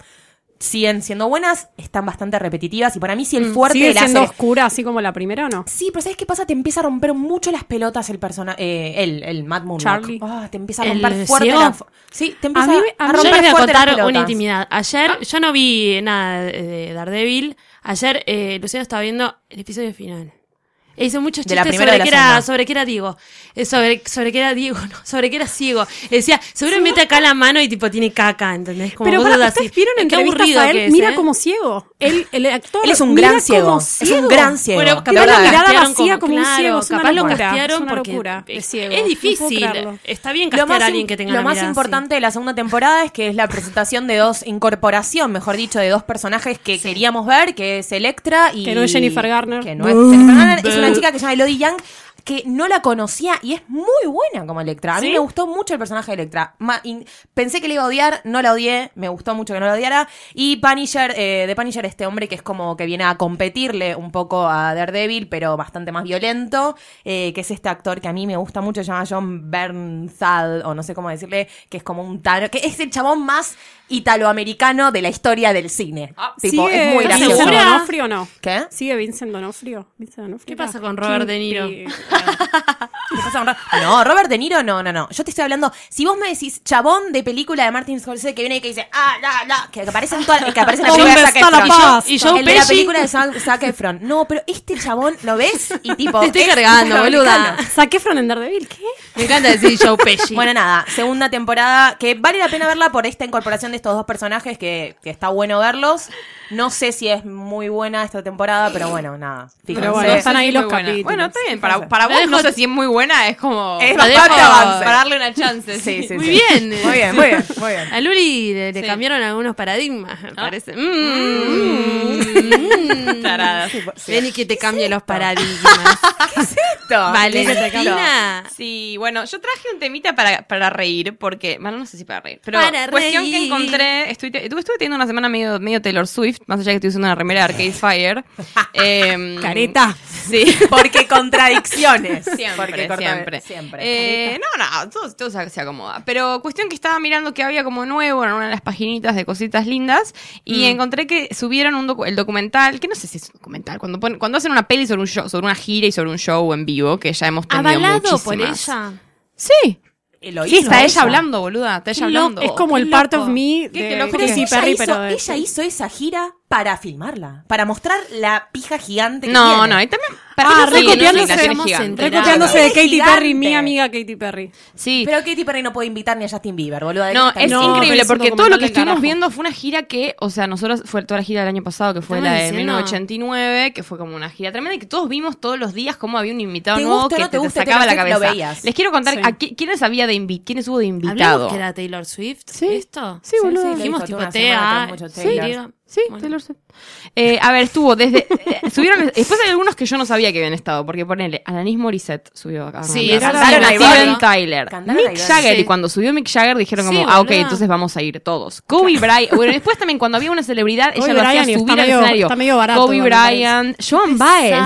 siguen siendo buenas, están bastante repetitivas y para mí si el fuerte Mm, ¿Sigue de la siendo serie- oscura así como la primera o no? Sí, pero ¿sabes qué pasa? Te empieza a romper mucho las pelotas el personaje, eh, el, el Matt Moonrock. Charlie. Ah, te empieza a ¿El romper fuerte ciego? la... Sí, te empieza A a, mí me- a mí- Yo romper les voy a fuerte contar una intimidad. Ayer, yo no vi nada de Daredevil. Ayer, eh, Luciano estaba viendo el episodio final. E hizo muchos De la chistes sobre de que, la era, sobre que era Diego. Eh, sobre, sobre que era Diego, *laughs* no, sobre que era ciego. Decía, seguro mete acá la mano y tipo tiene caca, ¿entendés? Como Pero para, así. ¿ustedes vieron Qué entrevistas aburrido a él? que es, mira ¿eh? como ciego. Él, el actor. Él es un mira gran ciego. como Es un gran ciego. Bueno, capaz verdad. mirada castearon vacía como un claro, ciego, es una capaz lo locura, castearon es una porque locura, ciego, es difícil. Está bien Lo castear más, a alguien que tenga lo más mirada importante de la segunda temporada es que es la presentación de dos, incorporación, mejor dicho, de dos personajes que queríamos ver, que es Electra y... Que no es Jennifer Garner. Que no es Jennifer Garner, una chica que se llama Elodie Young, que no la conocía y es muy buena como Electra. A mí ¿Sí? me gustó mucho el personaje de Electra. Ma- in- pensé que le iba a odiar, no la odié, me gustó mucho que no la odiara. Y Punisher, eh, de Punisher, este hombre que es como que viene a competirle un poco a Daredevil, pero bastante más violento, eh, que es este actor que a mí me gusta mucho, se llama John Bernthal, o no sé cómo decirle, que es como un tano, que es el chabón más italoamericano de la historia del cine. tipo, ¿Sigue es muy gracioso. ¿Segura? Donofrio o no? ¿Qué? ¿Sigue Vincent Donofrio? Vincent D'Onofrio ¿Qué pasa con Robert De Niro? Kingpin. *laughs* ¿Qué pasa con Ro- No, Robert De Niro, no, no, no. Yo te estoy hablando. Si vos me decís chabón de película de Martin Scorsese que viene y que dice, ah, la, la, que aparece en toda, que aparece en *laughs* la ¿Dónde película de Zac está la Efron. paz? Y Joe el de la Pesci. película de Zac, Zac Efron. No, pero este chabón lo ves y tipo. *laughs* Te estoy es cargando, boluda. Zac Efron en Daredevil, ¿qué? Me encanta decir Joe Pesci. Bueno, nada, segunda temporada que vale la pena verla por esta incorporación de estos dos personajes que, que está bueno verlos. No sé si es muy buena esta temporada, pero bueno, nada. Fíjense. Pero bueno, están ahí Sí, los muy capítulos. Bueno, está bien. Para, para vos dejo- no sé si es muy buena, es como... Es bastante avance. Para darle una chance. Sí, sí, Muy sí. bien. Muy bien, muy bien, muy bien. A Luli le, le Sí. cambiaron algunos paradigmas, me parece. Mm. Tarada. Ven y que te cambie los paradigmas. Esto. Valentina. Sí, bueno, yo traje un temita para, para reír, porque, bueno, no sé si para reír, pero Para cuestión que encontré, estoy, estuve, estuve teniendo una semana medio, medio Taylor Swift, más allá que estoy usando una remera de Arcade Fire. *laughs* Em, Careta. Sí. *laughs* Porque contradicciones. Siempre, Porque corta- siempre. Siempre. Eh, no, no, todo, todo se, acomoda. Pero cuestión que estaba mirando que había como nuevo en una de las paginitas de cositas lindas y encontré que subieron un docu- el documental, que no sé si es un documental, cuando ponen- cuando hacen una peli sobre un show, sobre una gira y sobre un show en vivo, que ya hemos tenido Avalado por muchísimas. ella. Sí. Eh, lo Sí, hizo está ella hablando, boluda, está ella hablando. Es como el Qué part loco. of me de qué loco Pero ella, hizo, pero de- ella hizo esa gira para filmarla, para mostrar la pija gigante que No, tiene. no, y también... Ah, sí, recopiándose- no, sí. Recopiándose de Katy gigante. Perry, mi amiga Katy Perry. Sí. Pero Katy Perry no puede invitar ni a Justin Bieber, boludo. No, es No, increíble porque todo lo que estuvimos carajo. viendo fue una gira que, o sea, nosotros fue toda la gira del año pasado, que fue la de diciendo. 1989, que fue como una gira tremenda y que todos vimos todos los días cómo había un invitado Te nuevo guste o que no te te, guste, sacaba la cabeza. lo veías. Les quiero contar Sí. a qui- quiénes había de invi quiénes hubo de ¿Hablamos invitado. que era Taylor Swift? Sí. ¿Esto? Sí, boludo. sí, Dijimos tipo TA. Sí, Bueno. Taylor Swift. Eh, a ver, estuvo desde. eh, subieron. *laughs* Después hay algunos que yo no sabía que habían estado, porque ponele, Alanis Morissette subió acá. Cantaron sí, a Steven. Tyler, Cantaron Mick. Jagger, Sí. y cuando subió Mick Jagger dijeron como, ah, ok, entonces vamos a ir todos. Kobe Bryant, bueno, después también cuando había una celebridad, Kobe ella lo hacía subir al medio- escenario. está medio barato, Kobe. Bryant, Joan Baez,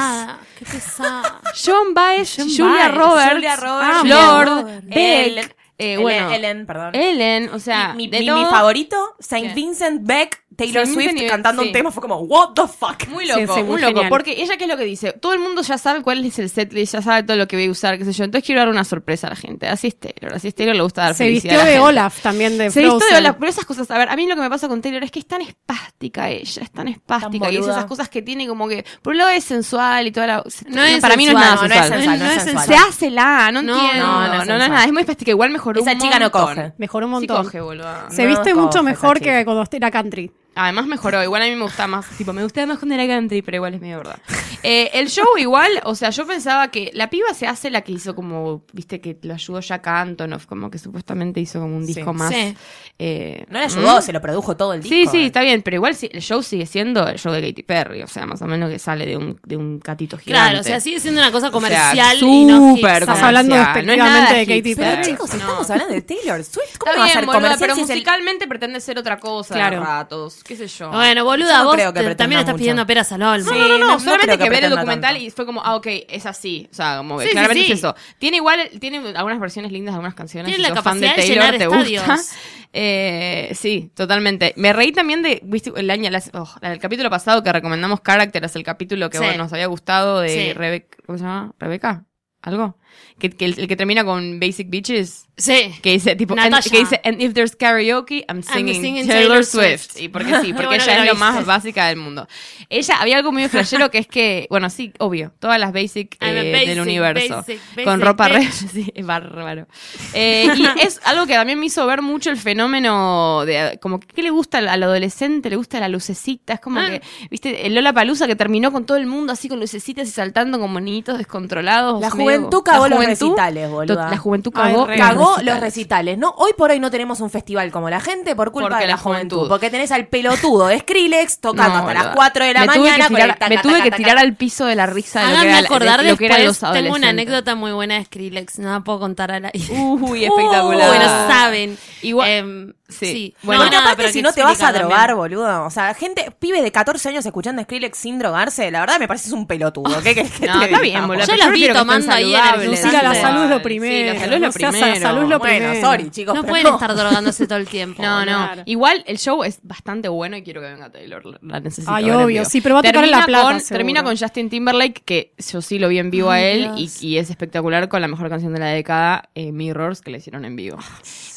Qué pesada. Joan Baez, Julia Baez, Roberts, Julia Roberts, ah, Lord, Roberts. Beck, eh, Ellen- bueno, Ellen, perdón. Ellen, o sea, mi, de mi- todo. mi favorito, Saint ¿Qué? Vincent Beck, Taylor Saint Swift Vincent y- cantando sí. un tema fue como, what the fuck. Muy loco, sí, muy muy loco. Porque ella, ¿qué es lo que dice? Todo el mundo ya sabe cuál es el setlist, ya sabe todo lo que voy a usar, qué sé yo. Entonces quiero dar una sorpresa a la gente. Así es Taylor. Así es Taylor, le gusta dar Se felicidad vistió a la de gente. Olaf también de Se vistió de Frozen. Olaf, pero esas cosas, a ver, a mí lo que me pasa con Taylor es que es tan espástica ella, es tan espástica Tan y es esas cosas que tiene como que, por un lado es sensual y toda la... No es para mí no es nada no, no es sensual. sensual, no es sensual. Se hace la, no, No, entiendo. no, no No, es no, es sensual. nada, es muy espástica, igual mejoró Esa un chica no montón. coge. Mejoró un Sí montón. coge, boludo. Se No viste coge mucho esa mejor chica. que cuando era country. Además mejoró, igual a mí me gusta más, tipo, me gustaba más cuando era country, pero igual es medio verdad. Eh, el show igual, o sea, yo pensaba que la piba se hace la que hizo como, viste, que lo ayudó Jack Antonoff, como que supuestamente hizo como un Sí. disco más... Sí. eh, No le ayudó, ¿mm? se lo produjo todo el disco. Sí, sí, eh. está bien, pero igual sí, el show sigue siendo el show de Katy Perry, o sea, más o menos que sale de un, de un catito gigante. Claro, o sea, sigue siendo una cosa O sea, comercial y no Estás hablando comercial, no es despectivamente nada de Katy hipster. Pero Perry. chicos, No. estamos hablando de Taylor Swift. ¿Cómo va a ser boluda, comercial pero si es el- musicalmente pretende ser otra cosa Claro. de ratos. Qué sé yo. Bueno, Yo boluda, no vos creo que te- pretenda también estás mucho. pidiendo peras al olmo. No, no, no, no, no solamente creo que que, ver el pretenda documental tanto. y fue como, ah, ok, es así. O sea, como que Sí, sí, claramente sí. es eso. Tiene igual, tiene algunas versiones lindas de algunas canciones. Tiene si la sos fan de capacidad de Taylor, llenar te gusta. estadios. *laughs* Eh, sí, totalmente. Me reí también de, viste, el año, las- oh, del capítulo pasado que recomendamos Characters, el capítulo que Sí. bueno, nos había gustado de Sí. Rebeca, ¿cómo se llama? ¿Rebeca? ¿Algo? Que, que el, el que termina con Basic Bitches. Sí. Que dice, tipo, and, que dice, and if there's karaoke, I'm singing, singing Taylor, Taylor Swift. Swift. Y porque sí, *laughs* porque Bueno ella es lo más básica del mundo. Ella, había algo muy flashero que es que, bueno, sí, obvio, todas las basic, I'm a eh, basic, del universo. basic, con ropa re, *laughs* sí, es bárbaro. Eh, y *laughs* es algo que también me hizo ver mucho el fenómeno de, como, ¿qué le gusta al, al adolescente? Le gusta la lucecita, es como Ah. que, viste, el Lola Palusa que terminó con todo el mundo así con lucecitas y saltando como niñitos descontrolados. La medio- juventud cagó la los juventud- recitales, boluda. La juventud Ay, cagó. los Cagó recitales. los recitales, ¿no? Hoy por hoy no tenemos un festival como la gente por culpa Porque de la, la juventud. juventud. Porque tenés al pelotudo de Skrillex tocando No, hasta las boluda. 4 de la me mañana. Tuve tirar, taca, me tuve taca, que taca, tirar taca. al piso de la risa de lo que Háganme era, acordar de lo que eran los después, tengo una adolescentes. anécdota muy buena de Skrillex, no la puedo contar al aire. Uy, *laughs* espectacular. Bueno, saben. Igual- Em, sí. sí. Bueno, nada, aparte pero si no te vas a drogar, también. boludo. O sea, gente, pibes de 14 años escuchando Skrillex sin drogarse, la verdad me pareces un pelotudo. ¿Qué *laughs* No, te está bien, boludo. Yo los vi tomando ahí en el saludables. Lucila, la Sí. salud es lo Sí, primero. la salud es lo No seas- primero. salud es lo Bueno, primero. sorry, chicos. No pero pueden estar drogándose todo el tiempo. *laughs* No, no. Claro. Igual el show es bastante bueno y quiero que venga Taylor. La necesito. Ay, obvio, sí, pero va a tocar en La Plata, Con, termina con Justin Timberlake, que yo sí lo vi en vivo a él y, y es espectacular con la mejor canción de la década, eh, Mirrors, que le hicieron en vivo. *laughs*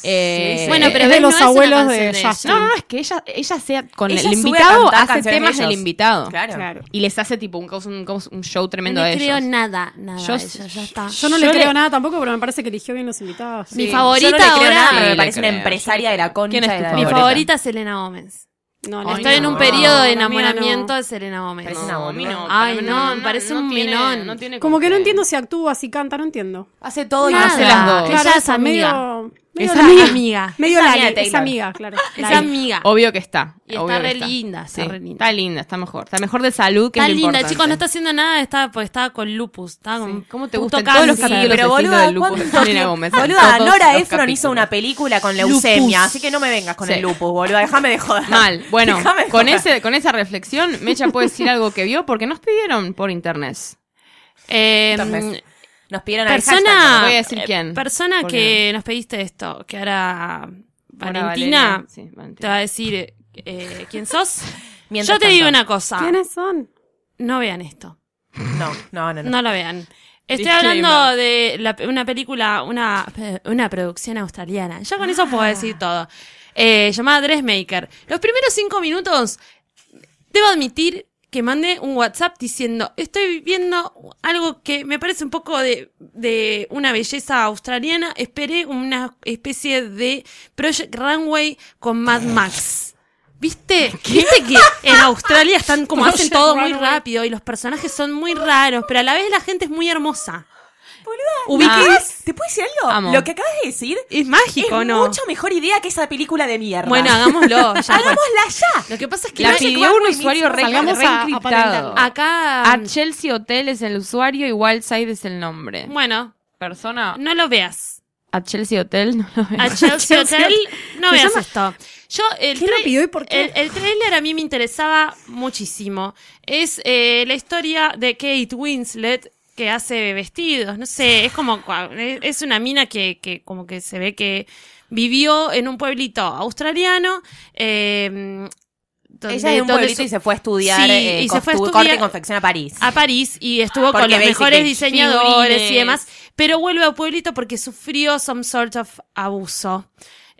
Eh, sí. Bueno, Es pero de ves, los no es abuelos de ella. Justin. No, no, no, es que ella, ella sea con Ella el invitado, hace temas de del invitado. Claro. Claro. Y les hace tipo un, show No tremendo le a creo ellos. nada, nada Yo ya está. No Yo le le- creo nada tampoco, pero me parece que eligió bien los invitados. Mi favorita Yo no le creo ahora- nada, pero me parece una creo. empresaria de la concha ¿Quién es de tu la Mi favorita? favorita es Selena Gómez. No, Ay, Estoy en un no. periodo de enamoramiento no. de Selena Gómez. Parece una No, no. Ay, no, me parece un tiene- minón. no tiene Como que no entiendo si actúa, si canta, no entiendo. Hace todo y Nada. no hace las dos. Ella es amiga. medio, medio Es Lali. amiga. Medio Es amiga es amiga, claro. Es amiga. Obvio que está. Y está re linda, está Sí, re linda. Está linda, está mejor. Está mejor de salud que Está es lo linda, importante. chicos, no está haciendo nada, está, pues, estaba con lupus. Estaba con ¿Cómo te puto gustan todos los capítulos pero de boluda, del lupus de ¿cuánto- Selena Gómez? Boluda, Nora Ephron hizo una película con Lupus. leucemia, así que no me vengas con Sí. el lupus, boluda. Déjame de joder. Mal. Bueno, con, joder. ese, con esa reflexión, Mecha puede decir algo que vio porque nos pidieron por internet. Eh, Nos pidieron al persona, hashtag, voy a decir eh, quién. persona que nos pediste esto, que ahora Ahora Valentina Valeria, sí, Valentina. te va a decir eh, quién sos. *laughs* Mientras Yo te tanto. digo una cosa, ¿Quiénes son? no vean esto, No, no, no. no. no lo vean. Estoy Disclaimer. hablando de la- una película, una, una producción australiana. Ya con eso puedo decir todo. Eh, llamada Dressmaker. Los primeros cinco minutos, debo admitir que mandé un WhatsApp diciendo, estoy viendo algo que me parece un poco de, de una belleza australiana. Esperé una especie de Project Runway con Mad Max. ¿Viste? *laughs* ¿Viste que en Australia están como *laughs* hacen todo muy rápido y los personajes son muy raros, pero a la vez la gente es muy hermosa? Boluda. ¿qué? ¿Te puedo decir algo? Amo. Lo que acabas de decir Es mágico, es ¿no? mucho mejor idea que esa película de mierda. Bueno, hagámoslo. ya *laughs* hagámosla ya. Lo que pasa es que La pidió un usuario re, re a- a encriptado. acá. A Chelsea Hotel es el usuario y Wildside es el nombre. Bueno, Persona. no lo veas. A Chelsea Hotel no lo A veo. *laughs* Chelsea Hotel, no veas llama- esto. Yo, el, ¿Quién lo tra- pidió y por qué? El, el trailer a mí me interesaba muchísimo. Es eh, la historia de Kate Winslet que hace vestidos, no sé, es como, es una mina que, que como que se ve que vivió en un pueblito australiano, eh, donde- Ella es de un pueblito su- y se fue a estudiar Sí, eh, y se fue a estudiar- corte y confección a París. a París y estuvo Porque con los mejores diseñadores y demás, pero vuelve al pueblito porque sufrió some sort of abuso.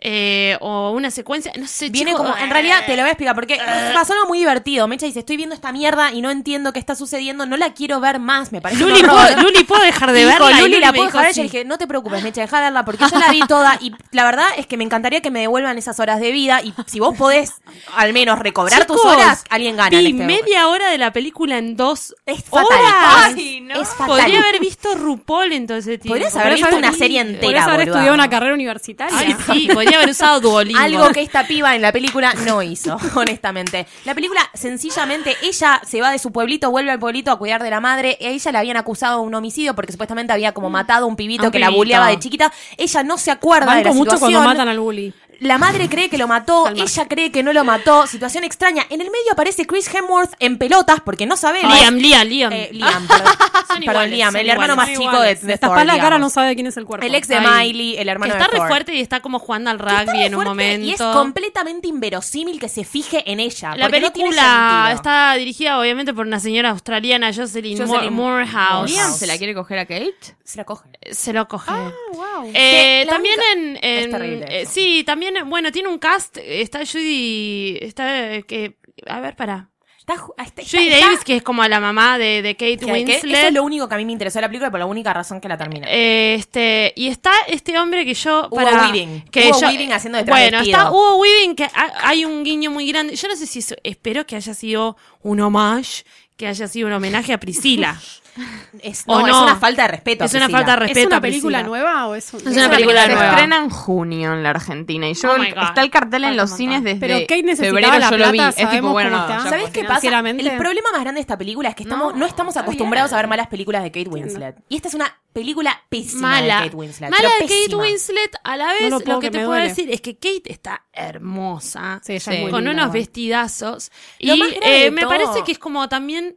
Eh, o una secuencia, no sé, Viene chico, como, en realidad te lo voy a explicar porque pasó algo muy divertido. Mecha dice, estoy viendo esta mierda y no entiendo qué está sucediendo, no la quiero ver más, me parece Luli. ¿puedo, Luli, ¿puedo dejar de Y verla? Y Luli, la puedo dejar sí. Dije, no te preocupes, Mecha, deja de verla porque yo la vi *laughs* toda y la verdad es que me encantaría que me devuelvan esas horas de vida y si vos podés al menos recobrar tus horas, alguien gana. En este media hora de la película en dos Es fatal. horas. Ay, no. Es fatal. Podría haber visto RuPaul en todo ese tiempo. Podrías haber visto una serie entera. Podrías haber estudiado una carrera universitaria. Ay, sí, podría haber usado Duolingo. Algo que esta piba en la película no hizo, *laughs* honestamente. La película, sencillamente, ella se va de su pueblito, vuelve al pueblito a cuidar de la madre. A ella le habían acusado de un homicidio porque supuestamente había como matado a un pibito un que la bulleaba de chiquita. Ella no se acuerda de Banco la mucho situación. cuando matan al bully. La madre cree que lo mató, Calma. ella cree que no lo mató. Situación extraña. En el medio aparece Chris Hemsworth en pelotas porque no sabe. Liam, Liam, Liam. Eh, Liam, perdón. *laughs* Perdón, iguales, Liam, son el hermano iguales, más chico de, de Thor, la cara, digamos. no sabe quién es el cuerpo. El ex de Ay. Miley, el que hermano está de re Thor. fuerte y está como jugando al Que está rugby re en un fuerte momento. Y es completamente inverosímil que se fije en ella. La porque no tiene película sentido. está dirigida obviamente por una señora australiana, Jocelyn, Jocelyn Moore- Morehouse. ¿Liam se la quiere coger a Kate? Se la coge. Se lo coge. wow. Eh, Que la también única- en, Es terrible eh, eso. sí, también bueno tiene un cast está Judy está que a ver para Está, está, está- Judy Davis que es como la mamá de, de Kate que- que Winslet eso es lo único que a mí me interesó de la película por la única razón que la terminé. Eh, este y está este hombre que yo Hugo para Weaving. que Hugo yo- Weaving haciendo de bueno está Hugo Weaving que ha- hay un guiño muy grande. Yo no sé si eso- espero que haya sido un homage que haya sido un homenaje a Priscila *laughs* es, o no, no. es una falta de respeto. es una Priscila. falta de respeto ¿Es una película Priscila. nueva o es, un- Es una película se nueva. estrena en junio en la Argentina y yo Oh está el cartel en los cines desde Pero Kate necesitaba febrero la yo lo vi. Es tipo, bueno, no, está. ya ¿Sabes fue. qué pasa? El problema más grande de esta película es que estamos, No, no, estamos acostumbrados bien. a ver malas películas de Kate Winslet. Y esta es una película pésima mala de Kate Winslet. mala de Kate. Winslet a la vez No lo que que te puedo duele. decir es que Kate está hermosa Sí, Sí. con linda, unos vestidazos Lo y eh, me parece que es como también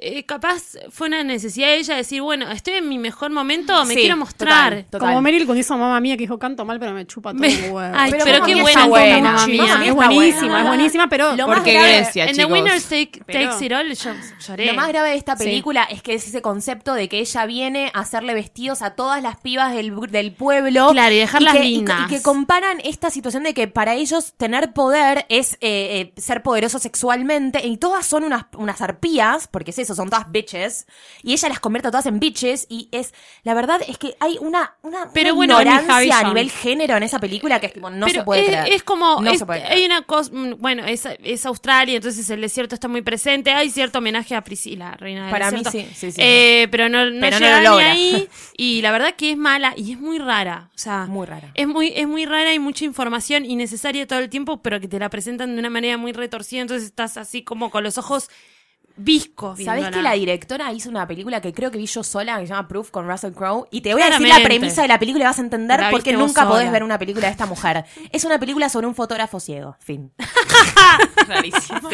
eh, capaz fue una necesidad de ella decir bueno estoy en mi mejor momento me Sí, quiero mostrar total, total. Como Meryl cuando hizo Mamá Mía que dijo canto mal pero me chupa todo un huevo. Ay, Pero Mamma qué buena está buena. Mamma Mía. Mía es está buenísima, buena. es buenísima, pero Lo más Porque grave- Grecia, en The chicos. Take, Pero- Takes It All yo lloré Lo más grave de esta Sí. película es que es ese concepto de que ella viene a hacerle vestidos a todas las pibas del, del pueblo. Claro, y dejarlas que, lindas. Y, que comparan esta situación de que para ellos tener poder es eh, eh, ser poderoso sexualmente. Y todas son unas, unas arpías, porque es eso, son todas bitches. Y ella las convierte a todas en bitches. Y es, la verdad es que hay una, una, Pero una bueno, ignorancia a nivel género en esa película que es tipo, no Pero se puede es, creer. es como, No es- se puede creer. hay una cosa, mm, bueno, es, es Australia, entonces el desierto está muy presente, hay cierto homenaje a Priscila, reina del Para mí desierto. sí, sí, sí. Eh, pero no, no Pero no llega lo logra. ni ahí, *laughs* y la verdad que es mala, y es muy rara, o sea, Muy rara. es muy, es muy rara y mucha información innecesaria todo el tiempo, pero que te la presentan de una manera muy retorcida, entonces estás así como con los ojos ¿Sabés viéndola. que la directora hizo una película que creo que vi yo sola, que se llama Proof con Russell Crowe? Y te voy a decir la premisa de la película y vas a entender La por qué nunca podés ver una película de esta mujer. Es una película sobre un fotógrafo ciego. Fin. *laughs* Rarísimo.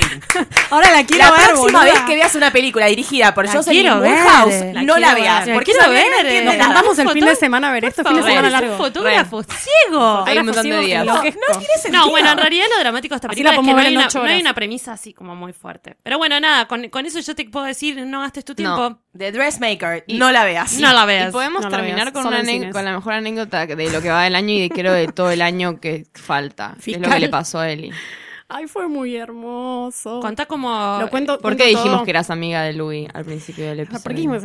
Ahora la quiero la ver, próxima boluda. vez que veas una película dirigida por La Jocelyn quiero ver. Morehouse, La no la veas. ver. Porque La quiero ver. Nos juntamos el fin de semana a ver esto, fin de Por semana favor, es largo. un fotógrafo ciego. Hay un montón de días. No, No tiene sentido. No, bueno, en realidad lo dramático de esta película la es que no hay, una premisa así como muy fuerte. Pero bueno, nada, con, con eso yo te puedo decir, no gastes tu tiempo. The Dressmaker, no la veas. No la Y veas. podemos No la terminar con, una con la mejor anécdota de lo que va del año y de creo de todo el año que falta. que Es lo Fiscal. que le pasó a Eli. Ay, fue muy hermoso. Contá como... Lo cuento. ¿Por cuento qué dijimos todo. que eras amiga de Louis al principio del episodio? ¿Por qué dijimos?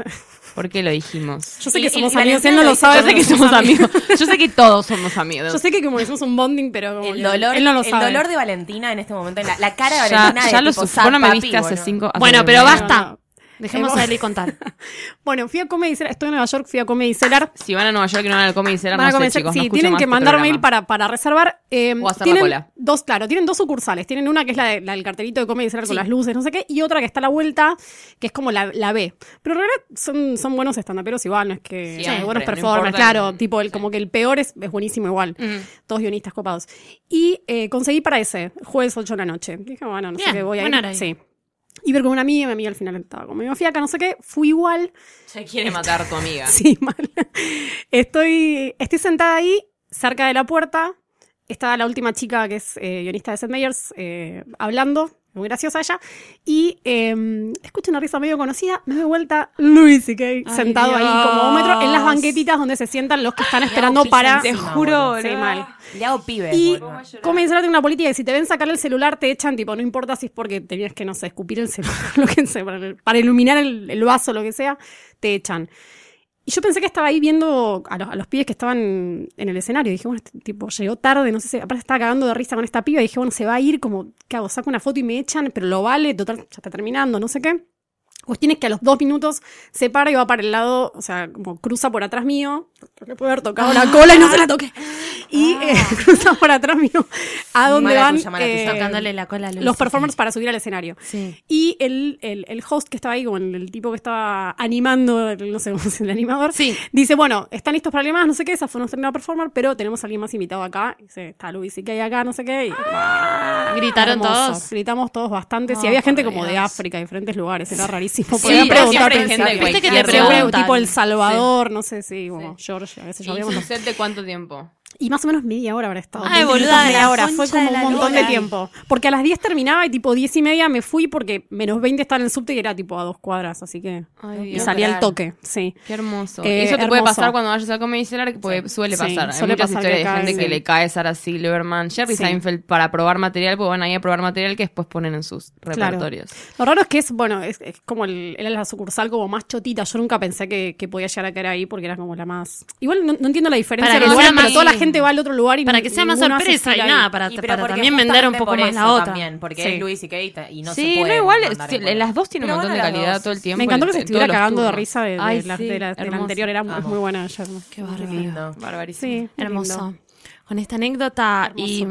¿Por qué lo dijimos? *laughs* Yo sé Y- que y somos amigos, él no lo lo sabe. Yo sé que somos amigos. Yo sé que todos somos amigos. Yo sé que como hicimos un bonding, pero como El dolor, él no lo el sabe. dolor de Valentina en este momento, la, la cara de ya, Valentina ya de lo tipo, supo. Vos no me "Papi, viste hace bueno". cinco hace Bueno, pero basta. Dejemos a Eli contar. *laughs* Bueno, fui a Comedy Cellar, estoy en Nueva York, fui a Comedy Cellar. Si van a Nueva York y no van al Comedy Cellar, Van a no sé, chicos, sí, tienen que este mandar programa. mail para, para reservar. eh, O hacer la cola. Dos, claro, tienen dos sucursales. Tienen una que es la, de- la del cartelito de Comedy Cellar con Sí. las luces, no sé qué, y otra que está a la vuelta, que es como la, la B. Pero en realidad son, son buenos estandaperos igual, no es que Sí, siempre, buenos no performers, claro, el- tipo el, como que el peor es, es buenísimo igual. Todos guionistas copados. Y eh, conseguí para ese, jueves 8 de la noche. Dije, bueno, no sé qué voy a ir. hora. Sí. Y ver con una amiga, mi amiga al final estaba conmigo fiaca, no sé qué, fui igual. Se quiere matar tu amiga. *laughs* Sí, mal. Estoy, estoy sentada ahí, cerca de la puerta. Está la última chica que es eh, guionista de Seth Meyers eh, hablando, muy graciosa ella. Y eh, escucho una risa medio conocida, me doy vuelta, Louis C.K. sentado ahí como un metro en las banquetitas donde se sientan los que están esperando para. Te juro, boludo. Sí, mal. Le hago pibes, Y boludo. comenzar a tener una política que si te ven sacar el celular te echan, tipo, no importa si es porque tenías que, no sé, escupir el celular, *laughs* lo que sea, para, para iluminar el, el vaso, lo que sea, te echan. Y yo pensé que estaba ahí viendo a los, a pibes que estaban en el escenario. dije, bueno, este tipo llegó tarde, no sé si, aparte estaba cagando de risa con esta piba. Y dije, bueno, se va a ir, como, ¿qué hago? Saco una foto y me echan, pero lo vale, total, ya está terminando, no sé qué. Cuestión es que a los dos minutos se para y va para el lado, o sea, como cruza por atrás mío. Le puede haber tocado la cola y no se la toqué. Y eh, *laughs* cruza por atrás mío a donde Mala van tuya, mala tuya. eh, Tocándole la cola a Lucy, los performers sí. para subir al escenario. Sí. Y el, el, el host que estaba ahí, como el, el tipo que estaba animando, no sé cómo es el animador, Sí. dice, bueno, están listos para alguien más, no sé qué, esa fue nuestra primera performer, pero tenemos a alguien más invitado acá. Y dice, está Luis y que hay acá, no sé qué. Y, ¿Gritaron hermoso. todos? Gritamos todos bastante. Oh, y había gente como de. África, de diferentes lugares, era rarísimo. Sí, siempre hay gente de principio. Viste que cualquier te Siempre preguntan. tipo El Salvador, no sé si, como Georgia, qué sé yo. ¿Y habíamos- su set de cuánto tiempo? Y más o menos media hora habrá estado. Ay, 20 minutos, boluda, media la hora. Fue como un montón de tiempo. Porque a las 10 terminaba y tipo 10 y media me fui porque menos 20 estaba en el subte y era tipo a dos cuadras, así que. Ay, y salía al toque, sí. Qué hermoso. Eh, Eso te puede pasar cuando vayas a Comedy Cellar, porque suele Sí, pasar. Hay suele muchas pasar historias de gente que sí. le cae Sarah Silverman, Jerry Sí. Seinfeld para probar material, pues van ahí a probar material que después ponen en sus Claro. repertorios. Lo raro es que es, bueno, es, es como el, era la sucursal como más chotita. Yo nunca pensé que, que podía llegar a caer ahí porque era como la más. Igual no, no entiendo la diferencia que sea pero toda la gente va al otro lugar y Para que sea más sorpresa y nada, para, Y para también vender un poco más la otra. También, porque Sí. es Luis y Kate y no sí, se puede. no, igual sí, las dos tienen un Pero montón de calidad dos. todo el tiempo. Me encantó que se estuviera cagando de risa de, de Ay, la, sí, de la- de la anterior. Era Amo. muy buena ayer. Qué bárbaro. Barbarísimo. Hermoso. Con esta anécdota y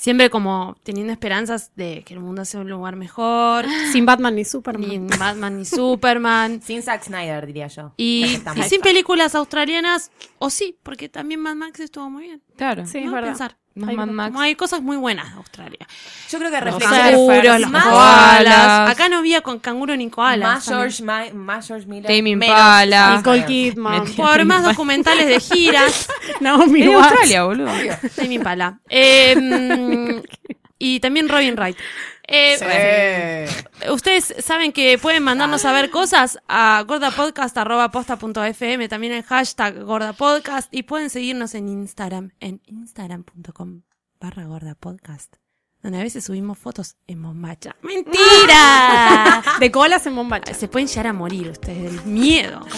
siempre como teniendo esperanzas de que el mundo sea un lugar mejor, *gasps* Sin Batman ni Superman. ni Batman ni Superman. *laughs* Sin Zack Snyder, diría yo. Y, sin películas australianas, o sí, porque también Mad Max estuvo muy bien. Claro. Sí, es ¿no? verdad. Pensar. Más Hay- Mad Max. Como hay cosas muy buenas de Australia. Yo creo que Los reflexiona canguros, los más, koalas. Acá no había con canguro ni koalas. más. George, Ma- más George Miller. Tame Impala. Nicole. Kidman. Por más documentales de giras. *laughs* Naomi de Watts. Australia, boludo. Tame Impala. Eh, mm, y también Robin Wright. Eh, Ustedes saben que pueden mandarnos a ver cosas a gordapodcast.posta.fm, también el hashtag gordapodcast y pueden seguirnos en Instagram, en instagram.com barra gordapodcast, donde a veces subimos fotos en bombacha. ¡Mentira! *laughs* De colas en bombacha. Se pueden llegar a morir ustedes del miedo. *laughs*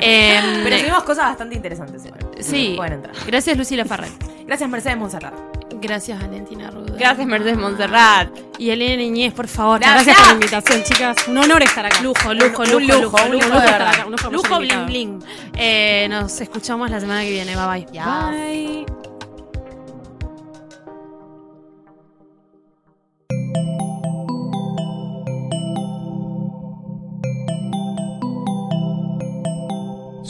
Em, Pero subimos cosas bastante interesantes igual. sí. Pueden entrar. Gracias Lucila Farret. Gracias, Mercedes Monserrat. Gracias Valentina Ruda. Gracias, Mercedes Montserrat. Y Elena Iñez, por favor. Gracias por la invitación, chicas. Un honor estar acá. Lujo, lujo, lujo, un lujo, lujo, lujo, lujo lujo, lujo bling bling. Eh, nos escuchamos la semana que viene. Bye bye. Bye.